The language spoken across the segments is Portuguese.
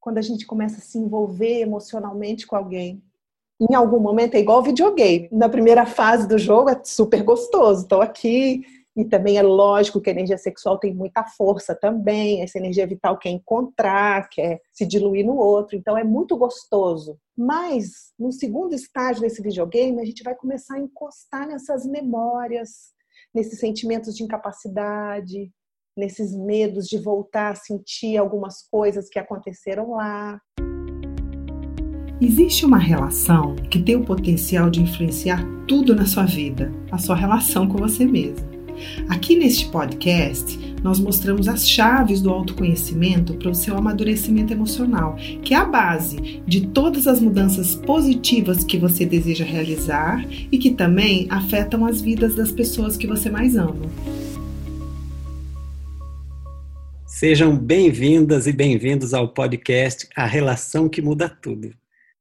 quando a gente começa a se envolver emocionalmente com alguém. Em algum momento é igual videogame. Na primeira fase do jogo é super gostoso. Estou aqui e também é lógico que a energia sexual tem muita força também. Essa energia vital quer encontrar, quer se diluir no outro. Então é muito gostoso. Mas no segundo estágio desse videogame, a gente vai começar a encostar nessas memórias, nesses sentimentos de incapacidade, nesses medos de voltar a sentir algumas coisas que aconteceram lá. Existe uma relação que tem o potencial de influenciar tudo na sua vida, a sua relação com você mesmo. Aqui neste podcast, nós mostramos as chaves do autoconhecimento para o seu amadurecimento emocional, que é a base de todas as mudanças positivas que você deseja realizar e que também afetam as vidas das pessoas que você mais ama. Sejam bem-vindas e bem-vindos ao podcast A Relação que Muda Tudo.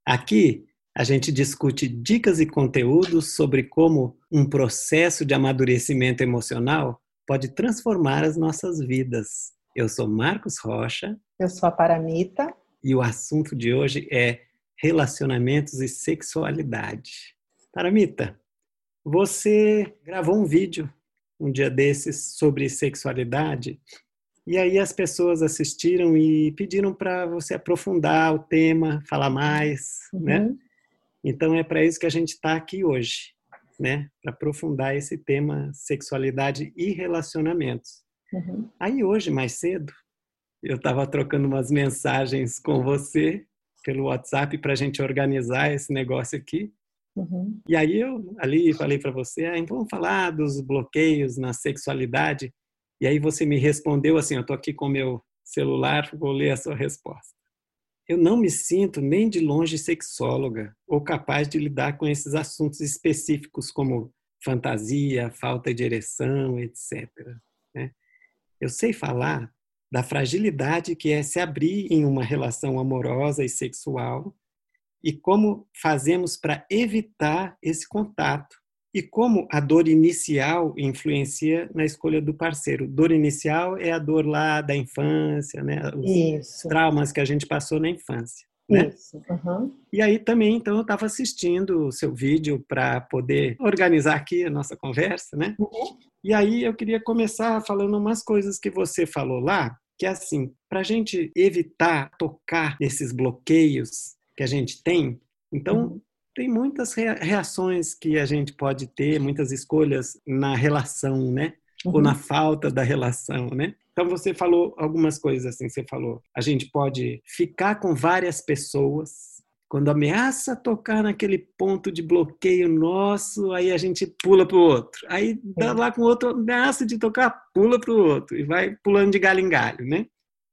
Aqui a gente discute dicas e conteúdos sobre como um processo de amadurecimento emocional pode transformar as nossas vidas. Eu sou Marcos Rocha. Eu sou a Paramita. E o assunto de hoje é relacionamentos e sexualidade. Paramita, você gravou um vídeo um dia desses sobre sexualidade e aí as pessoas assistiram e pediram para você aprofundar o tema, falar mais, né? uhum. né? Então é para isso que a gente está aqui hoje, né? Para aprofundar esse tema sexualidade e relacionamentos. Uhum. Aí hoje, mais cedo, eu estava trocando umas mensagens com você pelo WhatsApp para a gente organizar esse negócio aqui. Uhum. E aí eu ali falei para você, ah, então vamos falar dos bloqueios na sexualidade. E aí você me respondeu assim, eu estou aqui com meu celular, vou ler a sua resposta. Eu não me sinto nem de longe sexóloga ou capaz de lidar com esses assuntos específicos como fantasia, falta de ereção, etc. Né? Eu sei falar da fragilidade que é se abrir em uma relação amorosa e sexual e como fazemos para evitar esse contato e como a dor inicial influencia na escolha do parceiro. Dor inicial é a dor lá da infância, né? Os Isso. traumas que a gente passou na infância. Né? Isso. Uhum. E aí também, então, eu estava assistindo o seu vídeo para poder organizar aqui a nossa conversa, né? Uhum. E aí eu queria começar falando umas coisas que você falou lá, que é assim, para a gente evitar tocar nesses bloqueios que a gente tem, então uhum tem muitas reações que a gente pode ter, muitas escolhas na relação, né? Uhum. Ou na falta da relação, né? Então você falou algumas coisas assim, você falou, a gente pode ficar com várias pessoas, quando ameaça tocar naquele ponto de bloqueio nosso, aí a gente pula para o outro. Aí dá lá com outro, ameaça de tocar, pula para o outro e vai pulando de galho em galho, né?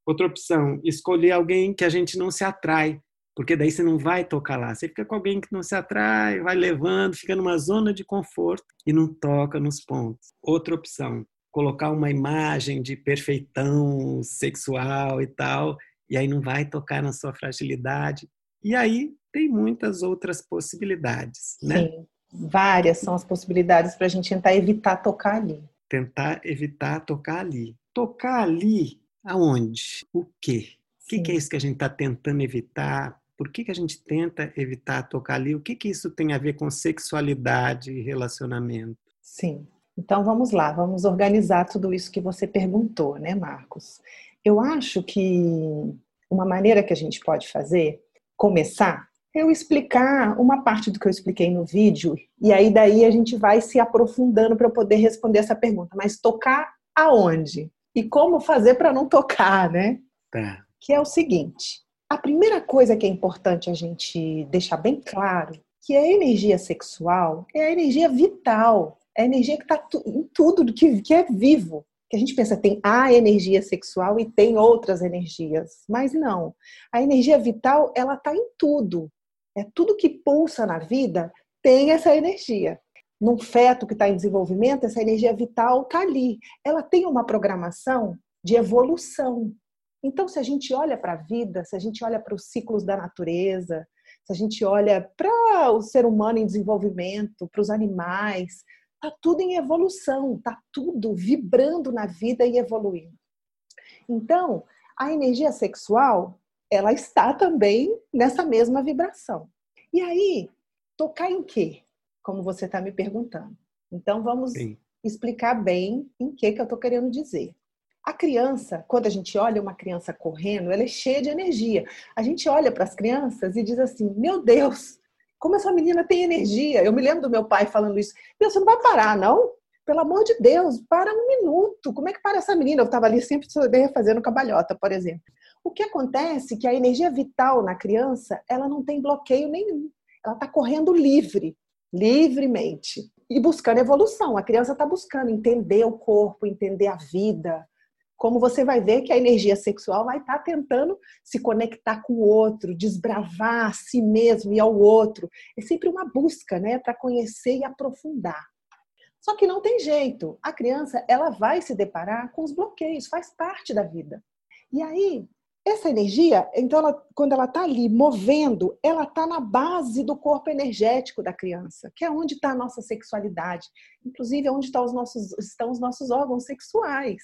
Outra opção, escolher alguém que a gente não se atrai porque daí você não vai tocar lá. Você fica com alguém que não se atrai, vai levando, fica numa zona de conforto e não toca nos pontos. Outra opção, colocar uma imagem de perfeitão sexual e tal, e aí não vai tocar na sua fragilidade. E aí tem muitas outras possibilidades, né? Sim, várias são as possibilidades para a gente tentar evitar tocar ali. Tentar evitar tocar ali. Tocar ali aonde? O quê? O que, que, é isso que a gente está tentando evitar? Por que, que a gente tenta evitar tocar ali? O que, que isso tem a ver com sexualidade e relacionamento? Sim. Então vamos lá, vamos organizar tudo isso que você perguntou, né, Marcos? Eu acho que uma maneira que a gente pode fazer, começar, é eu explicar uma parte do que eu expliquei no vídeo, e aí daí a gente vai se aprofundando para poder responder essa pergunta. Mas tocar aonde? E como fazer para não tocar, né? Tá. Que é o seguinte: a primeira coisa que é importante a gente deixar bem claro que a energia sexual é a energia vital, é a energia que está em tudo que, que é vivo. Que a gente pensa tem a energia sexual e tem outras energias, mas não. A energia vital ela está em tudo. É tudo que pulsa na vida tem essa energia. Num feto que está em desenvolvimento, essa energia vital está ali. Ela tem uma programação de evolução. Então, se a gente olha para a vida, se a gente olha para os ciclos da natureza, se a gente olha para o ser humano em desenvolvimento, para os animais, está tudo em evolução, está tudo vibrando na vida e evoluindo. Então, a energia sexual ela está também nessa mesma vibração. E aí, tocar em quê? Como você está me perguntando. Então, vamos Sim. explicar bem em que, que eu estou querendo dizer. A criança, quando a gente olha uma criança correndo, ela é cheia de energia. A gente olha para as crianças e diz assim: Meu Deus, como essa menina tem energia. Eu me lembro do meu pai falando isso. Meu, você não vai parar, não? Pelo amor de Deus, para um minuto. Como é que para essa menina? Eu estava ali sempre fazendo cabalhota, por exemplo. O que acontece é que a energia vital na criança, ela não tem bloqueio nenhum. Ela está correndo livre, livremente. E buscando evolução. A criança está buscando entender o corpo, entender a vida, como você vai ver que a energia sexual vai estar tá tentando se conectar com o outro, desbravar a si mesmo e ao outro. É sempre uma busca, né, para conhecer e aprofundar. Só que não tem jeito. A criança, ela vai se deparar com os bloqueios, faz parte da vida. E aí, essa energia, então, ela, quando ela está ali movendo, ela está na base do corpo energético da criança, que é onde está a nossa sexualidade. Inclusive, é onde tá os nossos, estão os nossos órgãos sexuais.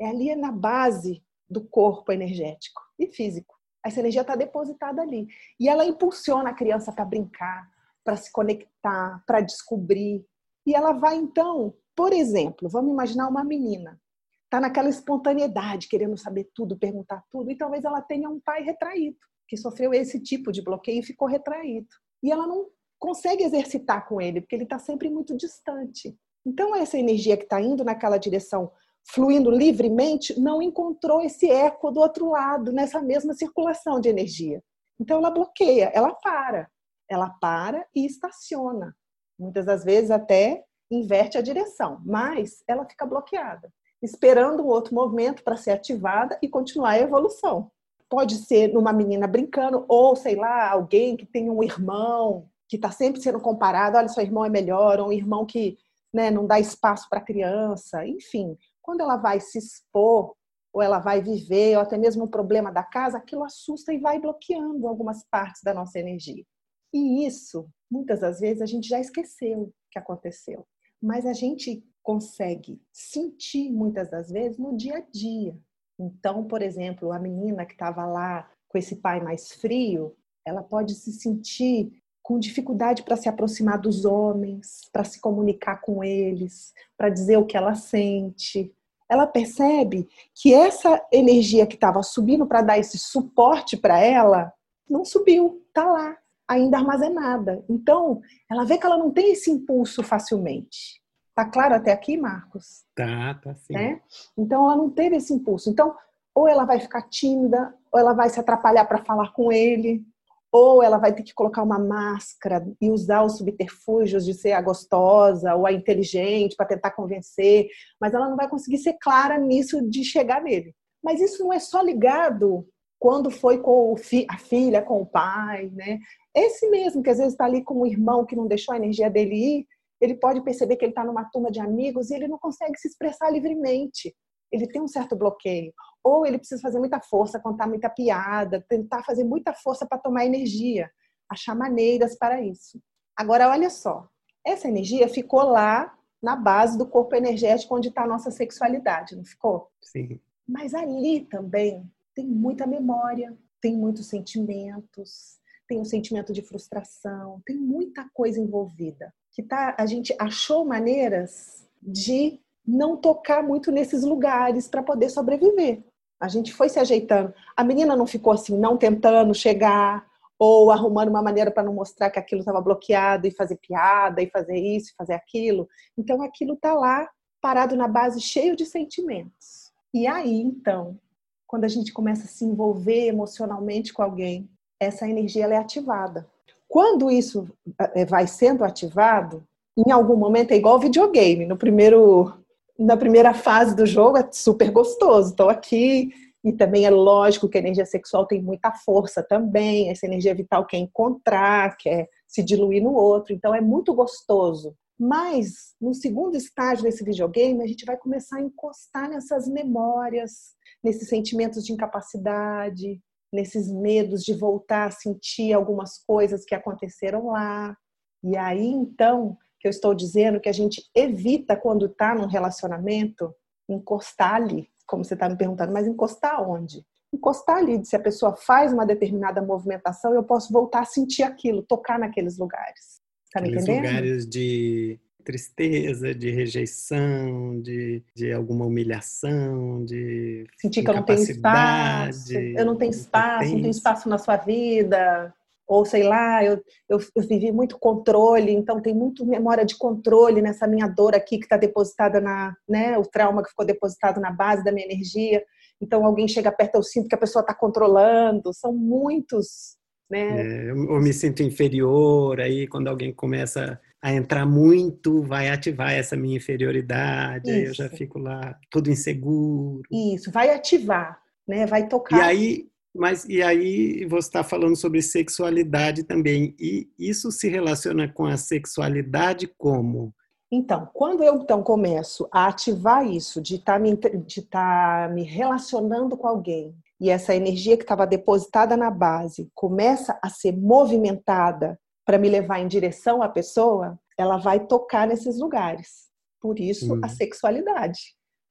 É ali na base do corpo energético e físico. Essa energia está depositada ali. E ela impulsiona a criança para brincar, para se conectar, para descobrir. E ela vai, então, por exemplo, vamos imaginar uma menina. Está naquela espontaneidade, querendo saber tudo, perguntar tudo, e talvez ela tenha um pai retraído, que sofreu esse tipo de bloqueio e ficou retraído. E ela não consegue exercitar com ele, porque ele está sempre muito distante. Então, essa energia que está indo naquela direção fluindo livremente, não encontrou esse eco do outro lado, nessa mesma circulação de energia. Então ela bloqueia, ela para. Ela para e estaciona. Muitas das vezes até inverte a direção, mas ela fica bloqueada, esperando um outro movimento para ser ativada e continuar a evolução. Pode ser numa menina brincando, ou sei lá, alguém que tem um irmão que está sempre sendo comparado, olha, seu irmão é melhor, ou um irmão que né, não dá espaço para a criança, enfim, quando ela vai se expor, ou ela vai viver, ou até mesmo um problema da casa, aquilo assusta e vai bloqueando algumas partes da nossa energia. E isso, muitas das vezes, a gente já esqueceu que aconteceu. Mas a gente consegue sentir muitas das vezes no dia a dia. Então, por exemplo, a menina que estava lá com esse pai mais frio, ela pode se sentir com dificuldade para se aproximar dos homens, para se comunicar com eles, para dizer o que ela sente. Ela percebe que essa energia que estava subindo para dar esse suporte para ela não subiu, está lá, ainda armazenada. Então, ela vê que ela não tem esse impulso facilmente. Tá claro até aqui, Marcos? Tá, tá sim. É? Então, ela não teve esse impulso. Então, ou ela vai ficar tímida, ou ela vai se atrapalhar para falar com ele, ou ela vai ter que colocar uma máscara e usar os subterfúgios de ser a gostosa ou a inteligente para tentar convencer, mas ela não vai conseguir ser clara nisso de chegar nele. Mas isso não é só ligado quando foi com a filha, com o pai, né? Esse mesmo que às vezes está ali com o irmão que não deixou a energia dele ir, ele pode perceber que ele está numa turma de amigos e ele não consegue se expressar livremente. Ele tem um certo bloqueio ou ele precisa fazer muita força, contar muita piada, tentar fazer muita força para tomar energia, achar maneiras para isso. Agora, olha só, essa energia ficou lá na base do corpo energético onde está a nossa sexualidade, não ficou? Sim. Mas ali também tem muita memória, tem muitos sentimentos, tem um sentimento de frustração, tem muita coisa envolvida. Que tá, a gente achou maneiras de não tocar muito nesses lugares para poder sobreviver. A gente foi se ajeitando. A menina não ficou assim, não tentando chegar ou arrumando uma maneira para não mostrar que aquilo estava bloqueado e fazer piada e fazer isso e fazer aquilo. Então aquilo está lá parado na base cheio de sentimentos. E aí, então, quando a gente começa a se envolver emocionalmente com alguém, essa energia é ativada. Quando isso eh, vai sendo ativado, em algum momento é igual videogame. No primeiro na primeira fase do jogo é super gostoso. Estou aqui e também é lógico que a energia sexual tem muita força também. Essa energia vital quer encontrar, quer se diluir no outro. Então é muito gostoso. Mas no segundo estágio desse videogame, a gente vai começar a encostar nessas memórias, nesses sentimentos de incapacidade, nesses medos de voltar a sentir algumas coisas que aconteceram lá. E aí então que eu estou dizendo que a gente evita quando está num relacionamento encostar ali, como você está me perguntando, mas encostar onde? encostar ali. Se a pessoa faz uma determinada movimentação, eu posso voltar a sentir aquilo, tocar naqueles lugares. Tá me entendendo? lugares de tristeza, de rejeição, de, de alguma humilhação, de sentir que eu não tenho espaço, eu não tenho espaço, não tenho espaço na sua vida, ou sei lá, eu, eu, eu, vivi muito controle, então tem muito memória de controle nessa minha dor aqui que está depositada na, né, o trauma que ficou depositado na base da minha energia. Então alguém chega perto, eu sinto que a pessoa está controlando. São muitos, né? É, eu me sinto inferior. Aí quando alguém começa a entrar muito, vai ativar essa minha inferioridade. Isso. Aí eu já fico lá todo inseguro. Isso, vai ativar, né? Vai tocar. E aí mas e aí você está falando sobre sexualidade também. E isso se relaciona com a sexualidade como? Então, quando eu então começo a ativar isso, de estar tá me, de tá me relacionando com alguém, e essa energia que estava depositada na base começa a ser movimentada para me levar em direção à pessoa, ela vai tocar nesses lugares. Por isso hum. a sexualidade.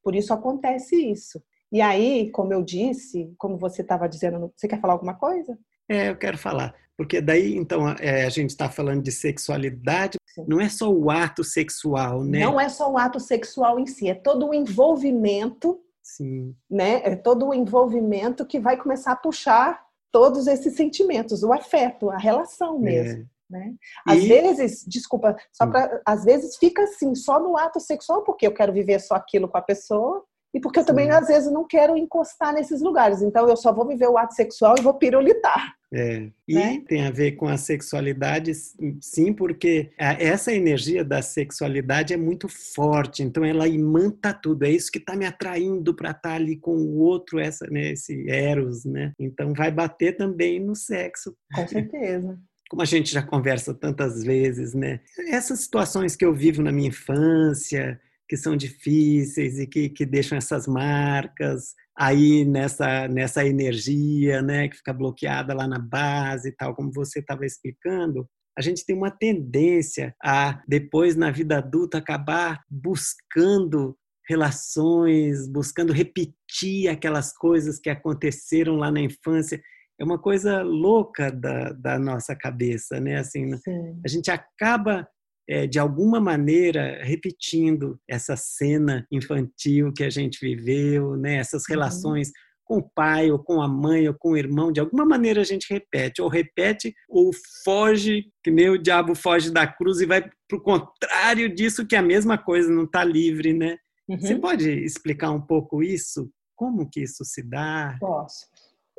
Por isso acontece isso. E aí, como eu disse, como você estava dizendo, você quer falar alguma coisa? É, eu quero falar. Porque daí, então, é, a gente está falando de sexualidade, Sim. não é só o ato sexual, né? Não é só o ato sexual em si, é todo o envolvimento, Sim. né? É todo o envolvimento que vai começar a puxar todos esses sentimentos, o afeto, a relação é. mesmo. É. Né? Às e... vezes, desculpa, só para, às vezes fica assim, só no ato sexual, porque eu quero viver só aquilo com a pessoa, e porque eu também, sim. às vezes, não quero encostar nesses lugares. Então, eu só vou viver o ato sexual e vou pirulitar. É. E né? tem a ver com a sexualidade, sim, porque essa energia da sexualidade é muito forte, então ela imanta tudo. É isso que está me atraindo para estar tá ali com o outro, essa, né, esse Eros, né? Então vai bater também no sexo. Com certeza. Como a gente já conversa tantas vezes, né? Essas situações que eu vivo na minha infância, que são difíceis e que, que deixam essas marcas aí nessa, nessa energia, né, que fica bloqueada lá na base e tal, como você estava explicando, a gente tem uma tendência a, depois na vida adulta, acabar buscando relações, buscando repetir aquelas coisas que aconteceram lá na infância. É uma coisa louca da, da nossa cabeça, né? Assim, Sim. a gente acaba é, de alguma maneira repetindo essa cena infantil que a gente viveu, né? essas uhum. relações com o pai, ou com a mãe, ou com o irmão, de alguma maneira a gente repete, ou repete, ou foge, que nem o diabo foge da cruz e vai para o contrário disso, que é a mesma coisa, não está livre, né? Uhum. Você pode explicar um pouco isso? Como que isso se dá? Posso.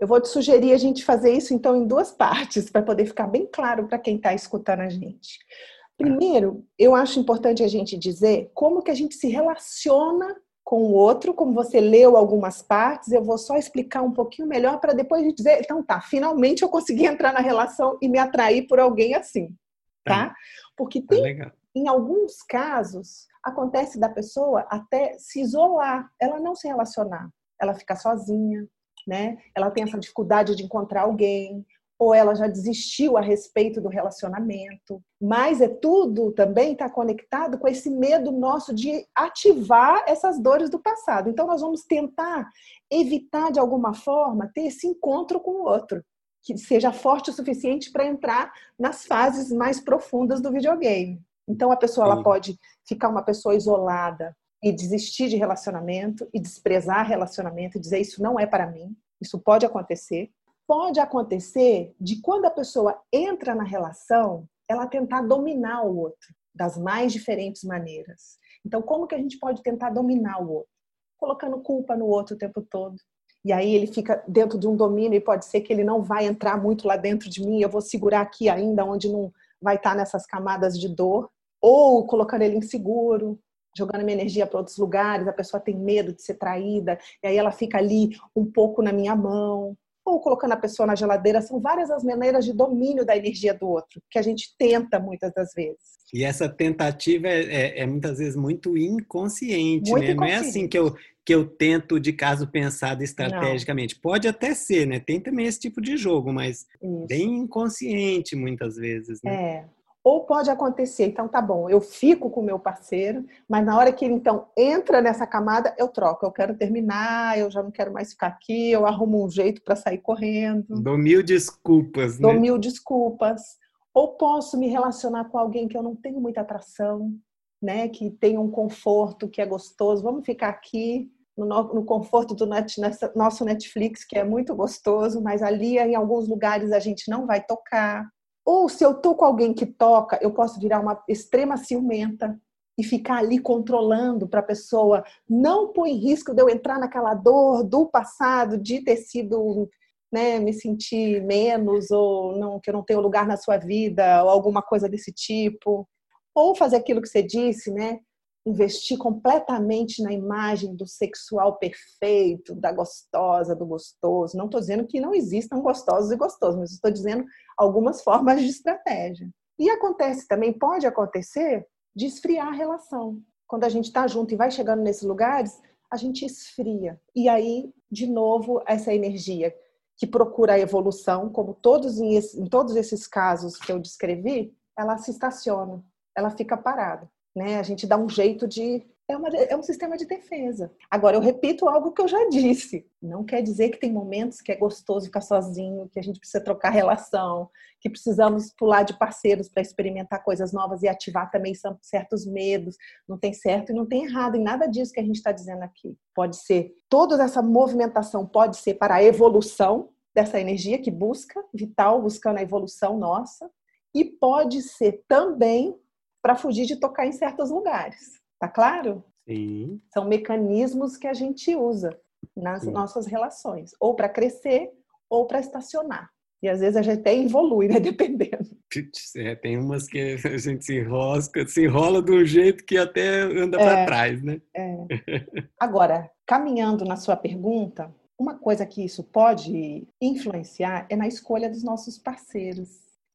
Eu vou te sugerir a gente fazer isso então em duas partes, para poder ficar bem claro para quem está escutando a gente. Primeiro, eu acho importante a gente dizer como que a gente se relaciona com o outro, como você leu algumas partes, eu vou só explicar um pouquinho melhor para depois a gente dizer, então tá, finalmente eu consegui entrar na relação e me atrair por alguém assim, tá? tá? Porque tem, tá em alguns casos, acontece da pessoa até se isolar, ela não se relacionar, ela fica sozinha, né? Ela tem essa dificuldade de encontrar alguém, ou ela já desistiu a respeito do relacionamento. Mas é tudo também está conectado com esse medo nosso de ativar essas dores do passado. Então nós vamos tentar evitar de alguma forma ter esse encontro com o outro, que seja forte o suficiente para entrar nas fases mais profundas do videogame. Então a pessoa ela pode ficar uma pessoa isolada e desistir de relacionamento e desprezar relacionamento e dizer isso não é para mim. Isso pode acontecer pode acontecer de quando a pessoa entra na relação, ela tentar dominar o outro das mais diferentes maneiras. Então, como que a gente pode tentar dominar o outro? Colocando culpa no outro o tempo todo. E aí ele fica dentro de um domínio e pode ser que ele não vai entrar muito lá dentro de mim, eu vou segurar aqui ainda onde não vai estar nessas camadas de dor, ou colocando ele inseguro, jogando minha energia para outros lugares, a pessoa tem medo de ser traída, e aí ela fica ali um pouco na minha mão, ou colocando a pessoa na geladeira, são várias as maneiras de domínio da energia do outro, que a gente tenta muitas das vezes. E essa tentativa é, é, é muitas vezes muito inconsciente, muito né? Inconsciente. Não é assim que eu, que eu tento de caso pensado estrategicamente. Não. Pode até ser, né? Tem também esse tipo de jogo, mas Isso. bem inconsciente muitas vezes, né? É. Ou pode acontecer, então tá bom, eu fico com o meu parceiro, mas na hora que ele então entra nessa camada, eu troco, eu quero terminar, eu já não quero mais ficar aqui, eu arrumo um jeito para sair correndo. Dou mil desculpas, né? Dou mil desculpas. Ou posso me relacionar com alguém que eu não tenho muita atração, né? Que tem um conforto, que é gostoso. Vamos ficar aqui no, conforto do nosso Netflix, que é muito gostoso, mas ali em alguns lugares a gente não vai tocar. Ou se eu tô com alguém que toca, eu posso virar uma extrema ciumenta e ficar ali controlando para a pessoa não pôr em risco de eu entrar naquela dor do passado, de ter sido, né, me sentir menos ou não que eu não tenho lugar na sua vida ou alguma coisa desse tipo. Ou fazer aquilo que você disse, né? Investir completamente na imagem do sexual perfeito, da gostosa, do gostoso. Não estou dizendo que não existam gostosos e gostosos, mas estou dizendo algumas formas de estratégia. E acontece também, pode acontecer, de esfriar a relação. Quando a gente está junto e vai chegando nesses lugares, a gente esfria. E aí, de novo, essa energia que procura a evolução, como todos em, em todos esses casos que eu descrevi, ela se estaciona, ela fica parada né? A gente dá um jeito de é, uma, é, um sistema de defesa. Agora, eu repito algo que eu já disse. Não quer dizer que tem momentos que é gostoso ficar sozinho, que a gente precisa trocar relação, que precisamos pular de parceiros para experimentar coisas novas e ativar também certos medos. Não tem certo e não tem errado em nada disso que a gente está dizendo aqui. Pode ser, toda essa movimentação pode ser para a evolução dessa energia que busca, vital, buscando a evolução nossa, e pode ser também para fugir de tocar em certos lugares. Tá claro? Sim. São mecanismos que a gente usa nas Sim. nossas relações, ou para crescer ou para estacionar. E às vezes a gente até evolui, né? Dependendo. É, tem umas que a gente se enrosca, se enrola de um jeito que até anda é, para trás, né? É. Agora, caminhando na sua pergunta, uma coisa que isso pode influenciar é na escolha dos nossos parceiros.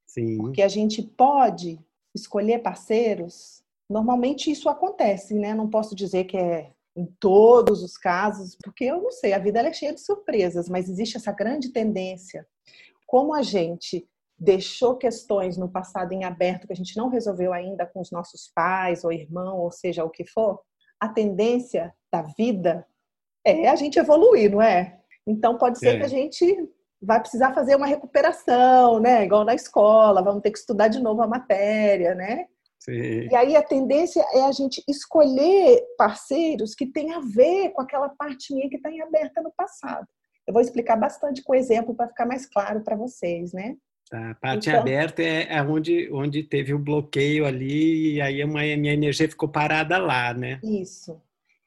Sim. Porque a gente pode escolher parceiros, normalmente isso acontece, né? Não posso dizer que é em todos os casos, porque eu não sei, a vida é cheia de surpresas, mas existe essa grande tendência. Como a gente deixou questões no passado em aberto que a gente não resolveu ainda com os nossos pais ou irmão, ou seja, o que for, a tendência da vida é a gente evoluir, não é? Então pode ser é. que a gente vai precisar fazer uma recuperação, né? Igual na escola, vamos ter que estudar de novo a matéria, né? Sim. E aí a tendência é a gente escolher parceiros que têm a ver com aquela parte minha que está em aberta no passado. Eu vou explicar bastante com exemplo para ficar mais claro para vocês, né? Tá, a parte então, aberta é, é onde, onde teve o um bloqueio ali e aí a minha energia ficou parada lá, né? Isso.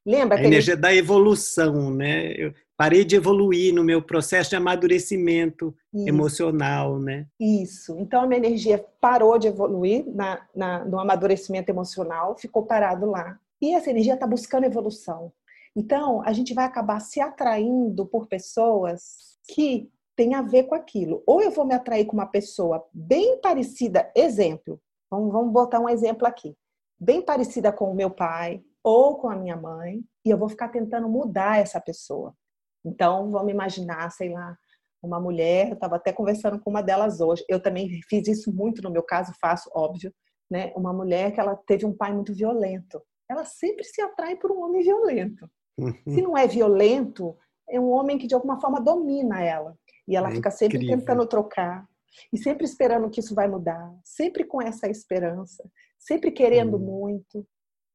Lembra a energia ele... da evolução, né? Eu, parei de evoluir no meu processo de amadurecimento Isso. emocional, né? Isso. Então a minha energia parou de evoluir na, na, no amadurecimento emocional, ficou parado lá. E essa energia está buscando evolução. Então a gente vai acabar se atraindo por pessoas que têm a ver com aquilo. Ou eu vou me atrair com uma pessoa bem parecida, exemplo. Vamos, vamos botar um exemplo aqui. Bem parecida com o meu pai ou com a minha mãe, e eu vou ficar tentando mudar essa pessoa. Então, vamos imaginar, sei lá, uma mulher, eu estava até conversando com uma delas hoje, eu também fiz isso muito no meu caso, faço, óbvio, né? Uma mulher que ela teve um pai muito violento. Ela sempre se atrai por um homem violento. Uhum. Se não é violento, é um homem que de alguma forma domina ela. E ela é fica sempre incrível. tentando trocar, e sempre esperando que isso vai mudar, sempre com essa esperança, sempre querendo hum. muito.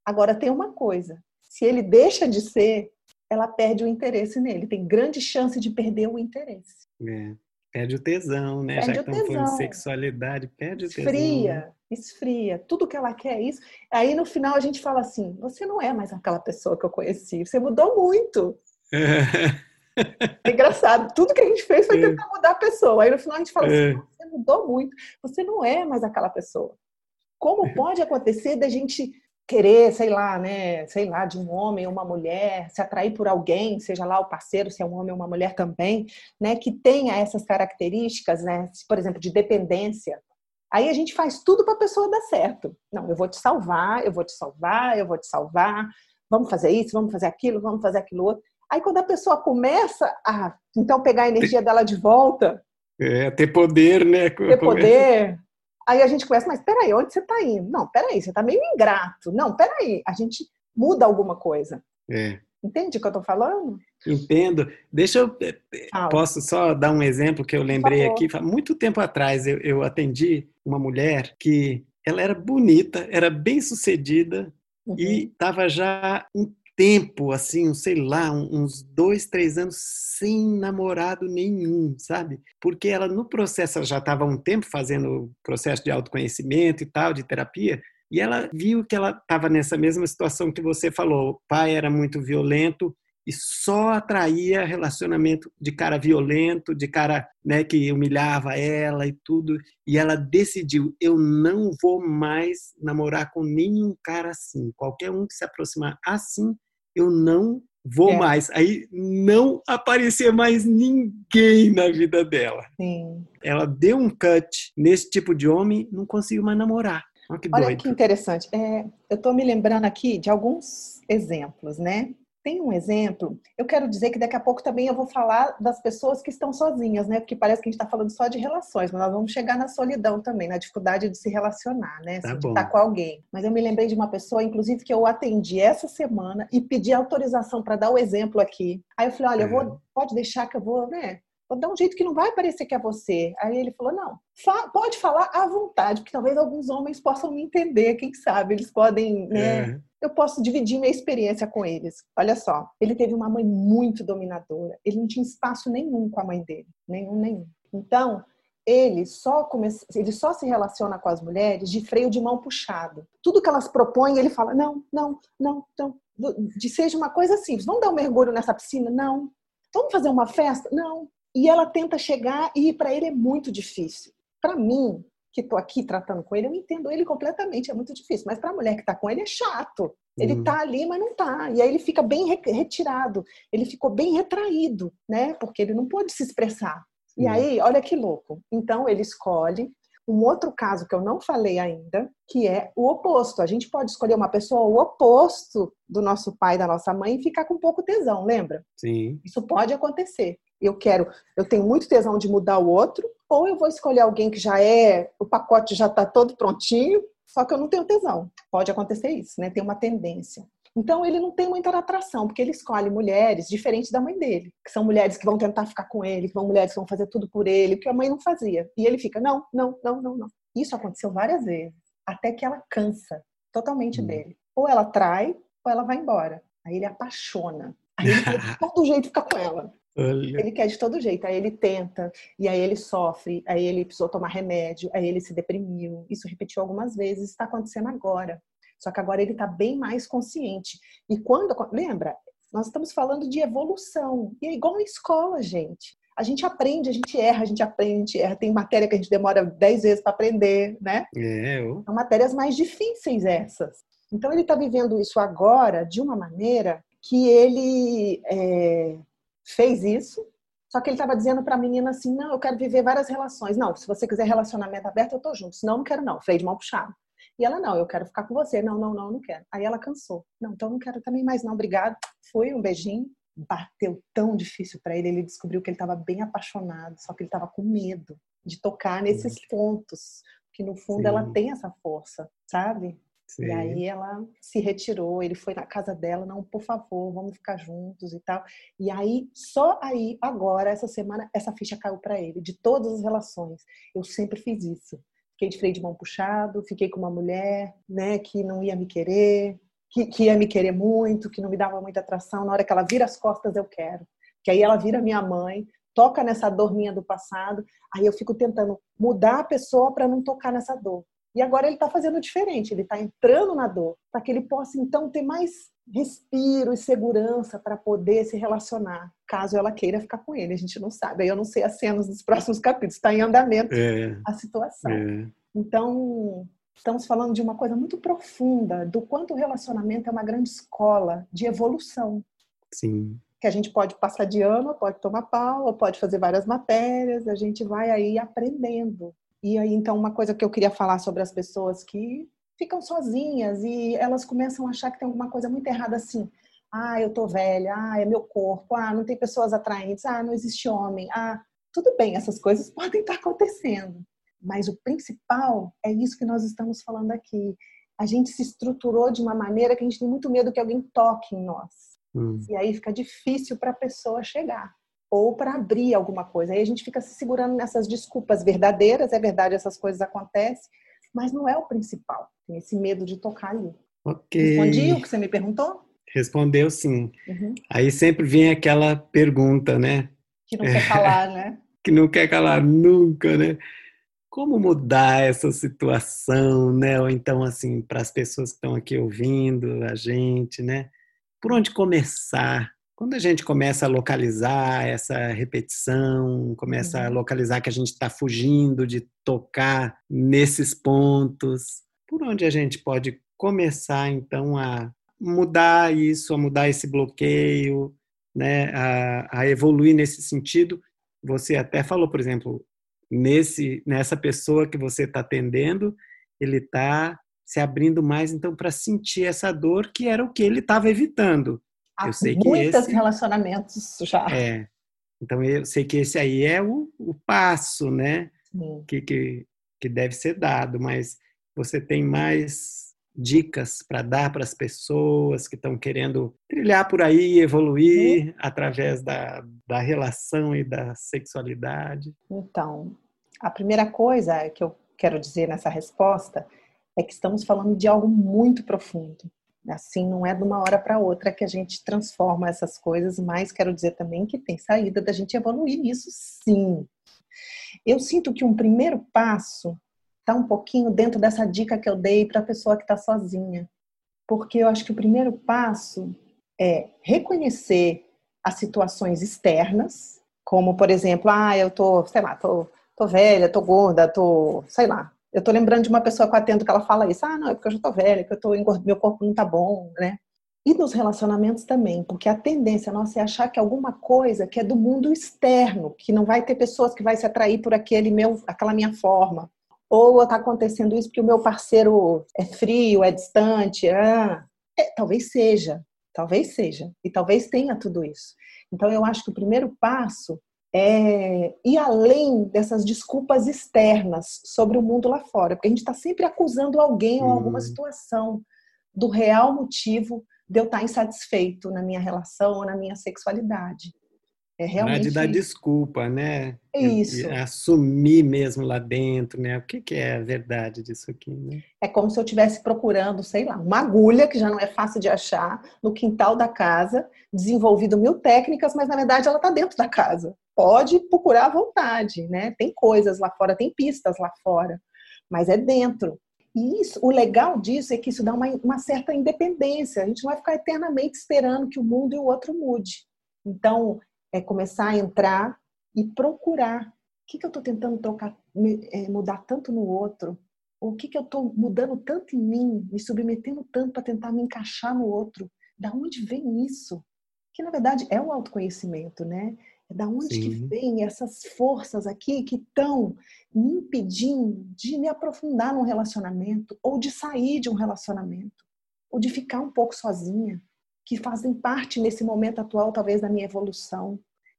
Agora tem uma coisa: se ele deixa de ser, ela perde o interesse nele. Tem grande chance de perder o interesse. É. Perde o tesão, né? Perde Já que estamos falando de sexualidade, perde o tesão. Esfria, esfria. Tudo que ela quer é isso. Aí no final a gente fala assim: você não é mais aquela pessoa que eu conheci, você mudou muito. É engraçado. Tudo que a gente fez foi é. tentar mudar a pessoa. Aí no final a gente fala assim: é. você mudou muito, você não é mais aquela pessoa. Como pode acontecer da gente querer, sei lá, né, sei lá, de um homem ou uma mulher, se atrair por alguém, seja lá o parceiro, se é um homem ou uma mulher também, né, que tenha essas características, né, por exemplo, de dependência. Aí a gente faz tudo para a pessoa dar certo. Não, eu vou te salvar, eu vou te salvar, eu vou te salvar. Vamos fazer isso, vamos fazer aquilo, vamos fazer aquilo outro. Aí quando a pessoa começa a então pegar a energia dela de volta, é, ter poder, né? Ter poder, Aí a gente começa, mas peraí, onde você está indo? Não, peraí, você está meio ingrato. Não, peraí, a gente muda alguma coisa. É. Entende o que eu estou falando? Entendo. Deixa eu. Eh, Fala. Posso só dar um exemplo que eu lembrei aqui? Muito tempo atrás eu, eu atendi uma mulher que ela era bonita, era bem sucedida Uhum. e estava já um tempo, assim, sei lá, uns dois, três anos sem namorado nenhum, sabe? Porque ela, no processo, ela já estava um tempo fazendo o processo de autoconhecimento e tal, de terapia, e ela viu que ela estava nessa mesma situação que você falou. O pai era muito violento e só atraía relacionamento de cara violento, de cara né, que humilhava ela e tudo. E ela decidiu: eu não vou mais namorar com nenhum cara assim. Qualquer um que se aproximar assim, eu não vou É. mais. Aí não aparecia mais ninguém na vida dela. Sim. Ela deu um cut nesse tipo de homem, não conseguiu mais namorar. Olha que Olha que interessante. É, eu estou me lembrando aqui de alguns exemplos, né? Tem um exemplo, eu quero dizer que daqui a pouco também eu vou falar das pessoas que estão sozinhas, né? Porque parece que a gente está falando só de relações, mas nós vamos chegar na solidão também, na dificuldade de se relacionar, né? Tá de bom. estar com alguém. Mas eu me lembrei de uma pessoa, inclusive, que eu atendi essa semana e pedi autorização para dar o exemplo aqui. Aí eu falei, olha, eu É. vou, pode deixar que eu vou, né? Vou dar um jeito que não vai parecer que é você. Aí ele falou: não, fa- pode falar à vontade, porque talvez alguns homens possam me entender, quem sabe, eles podem, né? É. Eu posso dividir minha experiência com eles. Olha só, ele teve uma mãe muito dominadora. Ele não tinha espaço nenhum com a mãe dele, nenhum, nenhum. Então, ele só começa, ele só se relaciona com as mulheres de freio de mão puxado. Tudo que elas propõem, ele fala: não, não, não, não. De seja uma coisa simples. Vamos dar um mergulho nessa piscina? Não. Vamos fazer uma festa? Não. E ela tenta chegar e para ele é muito difícil. Para mim, que estou aqui tratando com ele, eu entendo ele completamente, é muito difícil. Mas para a mulher que está com ele é chato. Ele Hum. tá ali, mas não tá. E aí ele fica bem re- retirado. Ele ficou bem retraído, né? Porque ele não pôde se expressar. E aí, olha que louco. Então ele escolhe um outro caso que eu não falei ainda, que é o oposto. A gente pode escolher uma pessoa o oposto do nosso pai, da nossa mãe, e ficar com pouco tesão, lembra? Sim. Isso pode acontecer. Eu quero, eu tenho muito tesão de mudar o outro, ou eu vou escolher alguém que já é, o pacote já está todo prontinho, só que eu não tenho tesão. Pode acontecer isso, né? Tem uma tendência. Então ele não tem muita atração, porque ele escolhe mulheres diferentes da mãe dele, que são mulheres que vão tentar ficar com ele, que são mulheres que vão fazer tudo por ele, que a mãe não fazia. E ele fica, não, não, não, não, não. Isso aconteceu várias vezes, até que ela cansa totalmente Hum. dele. Ou ela trai, ou ela vai embora. Aí ele apaixona. Aí ele de todo jeito ficar com ela. Olha. Ele quer de todo jeito. Aí ele tenta, e aí ele sofre, aí ele precisou tomar remédio, aí ele se deprimiu. Isso repetiu algumas vezes, está acontecendo agora. Só que agora ele está bem mais consciente. E quando. Lembra? Nós estamos falando de evolução. E é igual na escola, gente. A gente aprende, a gente erra, a gente aprende, a gente erra. Tem matéria que a gente demora 10 vezes para aprender, né? É, eu- São matérias mais difíceis essas. Então ele está vivendo isso agora de uma maneira que ele é, fez isso, só que ele estava dizendo para a menina assim, não, eu quero viver várias relações. Não, se você quiser relacionamento aberto, eu tô junto. Senão, não quero não. Freio de mão puxado. E ela, não, eu quero ficar com você. Não, não, não, não quero. Aí ela cansou. Não, então não quero também mais não, obrigado. Foi um beijinho. Bateu tão difícil para ele. Ele descobriu que ele estava bem apaixonado, só que ele estava com medo de tocar nesses pontos. Que no fundo Sim. ela tem essa força, sabe? Sim. E aí ela se retirou, ele foi na casa dela, não, por favor, vamos ficar juntos e tal. E aí, só aí, agora, essa semana, essa ficha caiu para ele, de todas as relações. Eu sempre fiz isso. Fiquei de freio de mão puxado, fiquei com uma mulher, né, que não ia me querer, que, que ia me querer muito, que não me dava muita atração. Na hora que ela vira as costas, eu quero. Que aí ela vira minha mãe, toca nessa dor minha do passado. Aí eu fico tentando mudar a pessoa para não tocar nessa dor. E agora ele está fazendo diferente, ele está entrando na dor, para que ele possa então ter mais respiro e segurança para poder se relacionar, caso ela queira ficar com ele. A gente não sabe. Aí eu não sei as cenas dos próximos capítulos, está em andamento É, a situação. é. Então, estamos falando de uma coisa muito profunda, do quanto o relacionamento é uma grande escola de evolução Sim. que a gente pode passar de ano, pode tomar pau, ou pode fazer várias matérias, a gente vai aí aprendendo. E aí, então, uma coisa que eu queria falar sobre as pessoas que ficam sozinhas e elas começam a achar que tem alguma coisa muito errada assim. Ah, eu tô velha, ah, é meu corpo, ah, não tem pessoas atraentes, ah, não existe homem, ah, tudo bem, essas coisas podem estar acontecendo. Mas o principal é isso que nós estamos falando aqui. A gente se estruturou de uma maneira que a gente tem muito medo que alguém toque em nós. Hum. E aí fica difícil para a pessoa chegar ou para abrir alguma coisa. Aí a gente fica se segurando nessas desculpas verdadeiras, é verdade, essas coisas acontecem, mas não é o principal. Tem esse medo de tocar ali. Ok. Respondi o que você me perguntou? Respondeu sim. Uhum. Aí sempre vem aquela pergunta, né? Que não quer calar, né? que não quer calar nunca, né? Como mudar essa situação, né? Ou então, assim, para as pessoas que estão aqui ouvindo a gente, né? Por onde começar? Quando a gente começa a localizar essa repetição, começa uhum. a localizar que a gente está fugindo de tocar nesses pontos, por onde a gente pode começar então a mudar isso, a mudar esse bloqueio, né, a, a evoluir nesse sentido? Você até falou, por exemplo, nesse nessa pessoa que você está atendendo, ele está se abrindo mais então para sentir essa dor que era o que ele estava evitando. Há eu sei que muitos relacionamentos já. É. Então eu sei que esse aí é o, o passo, né? Que, que, que deve ser dado, mas você tem mais dicas para dar para as pessoas que estão querendo trilhar por aí, evoluir uhum. através da, da relação e da sexualidade? Então, a primeira coisa que eu quero dizer nessa resposta é que estamos falando de algo muito profundo. Assim, não é de uma hora para outra que a gente transforma essas coisas, mas quero dizer também que tem saída da gente evoluir nisso, sim. Eu sinto que um primeiro passo está um pouquinho dentro dessa dica que eu dei para a pessoa que está sozinha. Porque eu acho que o primeiro passo é reconhecer as situações externas, como, por exemplo, ah, eu tô, sei lá, tô, tô velha, tô gorda, tô, sei lá, eu tô lembrando de uma pessoa que eu atendo que ela fala isso. Ah, não, é porque eu já tô velha, que eu tô meu corpo não tá bom, né? E nos relacionamentos também, porque a tendência nossa é achar que alguma coisa que é do mundo externo, que não vai ter pessoas que vai se atrair por aquele meu, aquela minha forma. Ou está acontecendo isso porque o meu parceiro é frio, é distante. Ah, é, talvez seja, talvez seja. E talvez tenha tudo isso. Então eu acho que o primeiro passo é, ir além dessas desculpas externas sobre o mundo lá fora, porque a gente está sempre acusando alguém ou alguma uhum. situação do real motivo de eu estar tá insatisfeito na minha relação ou na minha sexualidade. É realmente. de dar desculpa, né? É isso. assumir mesmo lá dentro, né? O que, que é a verdade disso aqui, né? É como se eu estivesse procurando, sei lá, uma agulha que já não é fácil de achar no quintal da casa, desenvolvido mil técnicas, mas na verdade ela está dentro da casa. Pode procurar à vontade, né? Tem coisas lá fora, tem pistas lá fora, mas é dentro. E isso, o legal disso é que isso dá uma, uma certa independência. A gente não vai ficar eternamente esperando que o mundo e o outro mude. Então, é começar a entrar e procurar. O que, que eu estou tentando trocar, é, mudar tanto no outro? Ou o que, que eu estou mudando tanto em mim, me submetendo tanto para tentar me encaixar no outro? Da onde vem isso? Que na verdade é o autoconhecimento, né? É da onde Sim. que vem essas forças aqui que estão me impedindo de me aprofundar num relacionamento, ou de sair de um relacionamento, ou de ficar um pouco sozinha que fazem parte nesse momento atual, talvez, da minha evolução.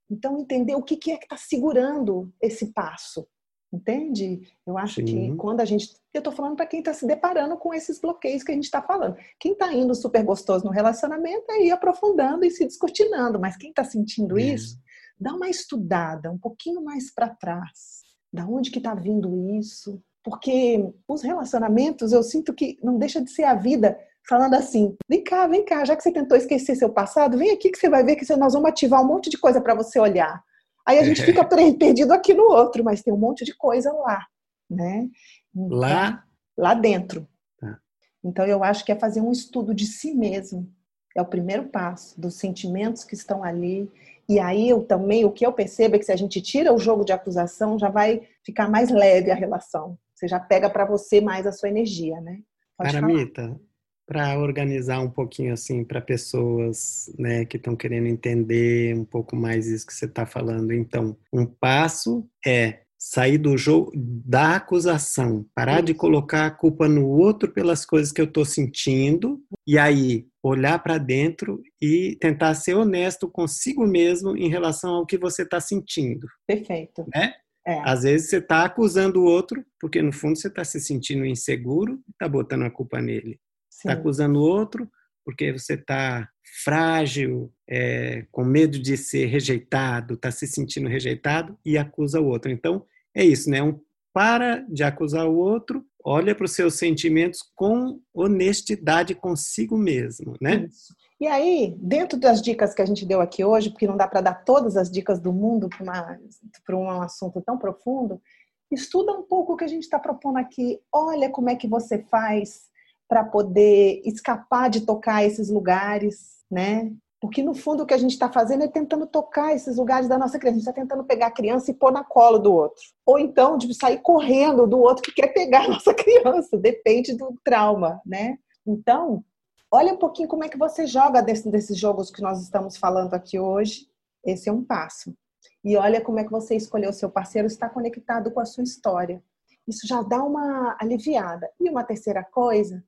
Então, entender o que é que está segurando esse passo, entende? Eu acho Sim. que quando a gente. Eu estou falando para quem está se deparando com esses bloqueios que a gente está falando. Quem está indo super gostoso no relacionamento é ir aprofundando e se descortinando, mas quem está sentindo é. isso, dá uma estudada um pouquinho mais para trás. Da onde que está vindo isso? Porque os relacionamentos, eu sinto que não deixa de ser a vida falando assim: vem cá, vem cá, já que você tentou esquecer seu passado, vem aqui que você vai ver que nós vamos ativar um monte de coisa para você olhar. Aí a gente fica perdido aqui no outro, mas tem um monte de coisa lá, né? Então, lá? Lá dentro. Tá. Então eu acho que é fazer um estudo de si mesmo. É o primeiro passo, dos sentimentos que estão ali. E aí eu também, o que eu percebo é que se a gente tira o jogo de acusação, já vai ficar mais leve a relação. Você já pega para você mais a sua energia, né? Pode Aramita, para organizar um pouquinho assim para pessoas né, que estão querendo entender um pouco mais isso que você está falando. Então, um passo é sair do jogo da acusação, parar de colocar a culpa no outro pelas coisas que eu estou sentindo e aí olhar para dentro e tentar ser honesto consigo mesmo em relação ao que você está sentindo. Perfeito. Né? É. Às vezes você está acusando o outro, porque no fundo você está se sentindo inseguro e está botando a culpa nele. Está acusando o outro porque você está frágil, é, com medo de ser rejeitado, está se sentindo rejeitado e acusa o outro. Então, é isso, né? Um, para de acusar o outro, olha para os seus sentimentos com honestidade consigo mesmo, né? Isso. E aí, dentro das dicas que a gente deu aqui hoje, porque não dá para dar todas as dicas do mundo para um assunto tão profundo, estuda um pouco o que a gente está propondo aqui. Olha como é que você faz para poder escapar de tocar esses lugares, né? Porque no fundo o que a gente está fazendo é tentando tocar esses lugares da nossa criança. A gente está tentando pegar a criança e pôr na cola do outro. Ou então de sair correndo do outro que quer pegar a nossa criança. Depende do trauma, né? Então, Olha um pouquinho como é que você joga desse, desses jogos que nós estamos falando aqui hoje. Esse é um passo. E olha como é que você escolheu o seu parceiro, está conectado com a sua história. Isso já dá uma aliviada. E uma terceira coisa,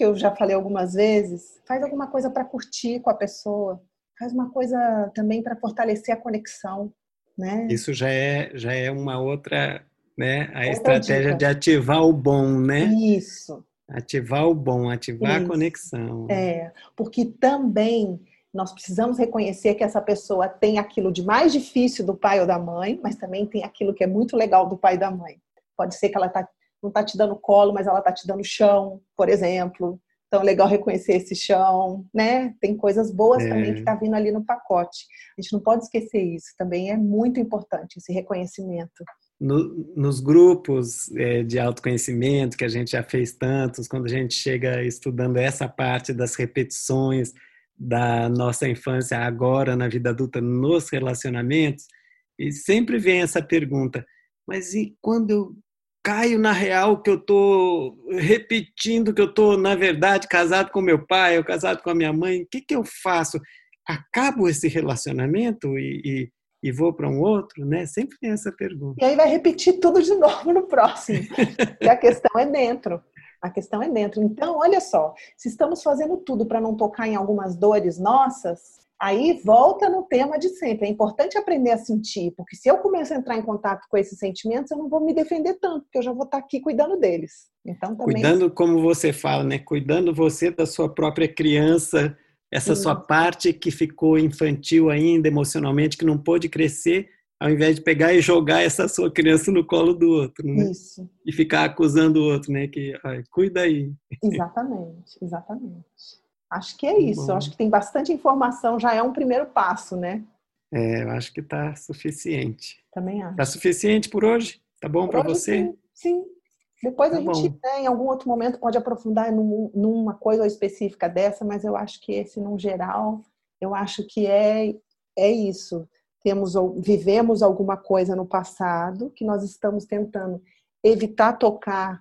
que eu já falei algumas vezes, faz alguma coisa para curtir com a pessoa. Faz uma coisa também para fortalecer a conexão. Né? Isso já é, já é uma outra, né? A outra estratégia dica. de ativar o bom, né? Isso. Ativar o bom, ativar Isso. a conexão. É, porque também nós precisamos reconhecer que essa pessoa tem aquilo de mais difícil do pai ou da mãe, mas também tem aquilo que é muito legal do pai e da mãe. Pode ser que ela tá, não está te dando colo, mas ela está te dando chão, por exemplo. Então é legal reconhecer esse chão, né? Tem coisas boas é. também que está vindo ali no pacote. A gente não pode esquecer isso. Também é muito importante esse reconhecimento no, nos grupos é, de autoconhecimento, que a gente já fez tantos, quando a gente chega estudando essa parte das repetições da nossa infância agora na vida adulta, nos relacionamentos, e sempre vem essa pergunta: mas e quando eu caio na real que eu estou repetindo que eu estou, na verdade, casado com meu pai ou casado com a minha mãe, o que, que eu faço? Acabo esse relacionamento e, e e vou para um outro, né? Sempre tem essa pergunta. E aí vai repetir tudo de novo no próximo. e a questão é dentro. A questão é dentro. Então, olha só, se estamos fazendo tudo para não tocar em algumas dores nossas, aí volta no tema de sempre. É importante aprender a sentir, porque se eu começar a entrar em contato com esses sentimentos, eu não vou me defender tanto, porque eu já vou estar aqui cuidando deles. Então, também... Cuidando, como você fala, né? Cuidando você da sua própria criança essa Sim. sua parte que ficou infantil ainda emocionalmente, que não pôde crescer, ao invés de pegar e jogar essa sua criança no colo do outro, né? Isso. E ficar acusando o outro, né? Que ai, cuida aí. Exatamente, exatamente. Acho que é isso. Acho que tem bastante informação, já é um primeiro passo, né? É, eu acho que está suficiente. Também acho. Está suficiente por hoje? Tá bom para você? Sim, sim. Depois tá a gente, né, em algum outro momento, pode aprofundar num, numa coisa específica dessa, mas eu acho que esse, no geral, eu acho que é, é isso. Temos, vivemos alguma coisa no passado que nós estamos tentando evitar tocar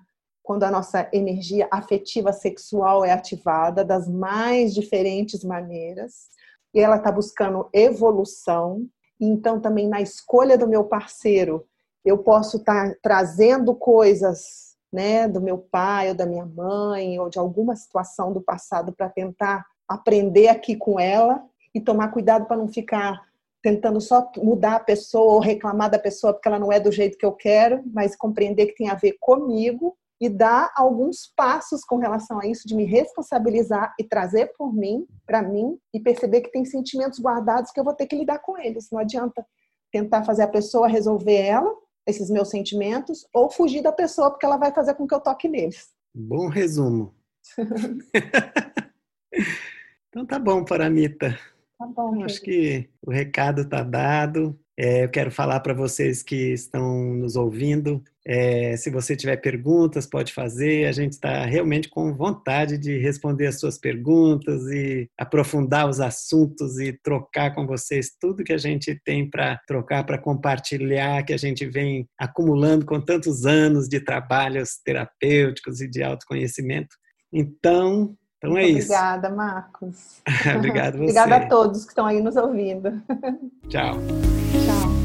quando a nossa energia afetiva sexual é ativada das mais diferentes maneiras e ela está buscando evolução. Então, também na escolha do meu parceiro, eu posso estar tá trazendo coisas né, do meu pai ou da minha mãe ou de alguma situação do passado para tentar aprender aqui com ela e tomar cuidado para não ficar tentando só mudar a pessoa ou reclamar da pessoa porque ela não é do jeito que eu quero, mas compreender que tem a ver comigo e dar alguns passos com relação a isso de me responsabilizar e trazer por mim, para mim e perceber que tem sentimentos guardados que eu vou ter que lidar com eles. Não adianta tentar fazer a pessoa resolver ela esses meus sentimentos ou fugir da pessoa porque ela vai fazer com que eu toque neles. Bom resumo. então tá bom, Paramita. Tá bom. Acho que o recado está dado. É, eu quero falar para vocês que estão nos ouvindo. É, se você tiver perguntas, pode fazer. A gente está realmente com vontade de responder as suas perguntas e aprofundar os assuntos e trocar com vocês tudo que a gente tem para trocar, para compartilhar, que a gente vem acumulando com tantos anos de trabalhos terapêuticos e de autoconhecimento. Então, então é Muito isso. Obrigada, Marcos. Obrigado você. Obrigada a todos que estão aí nos ouvindo. Tchau. Tchau.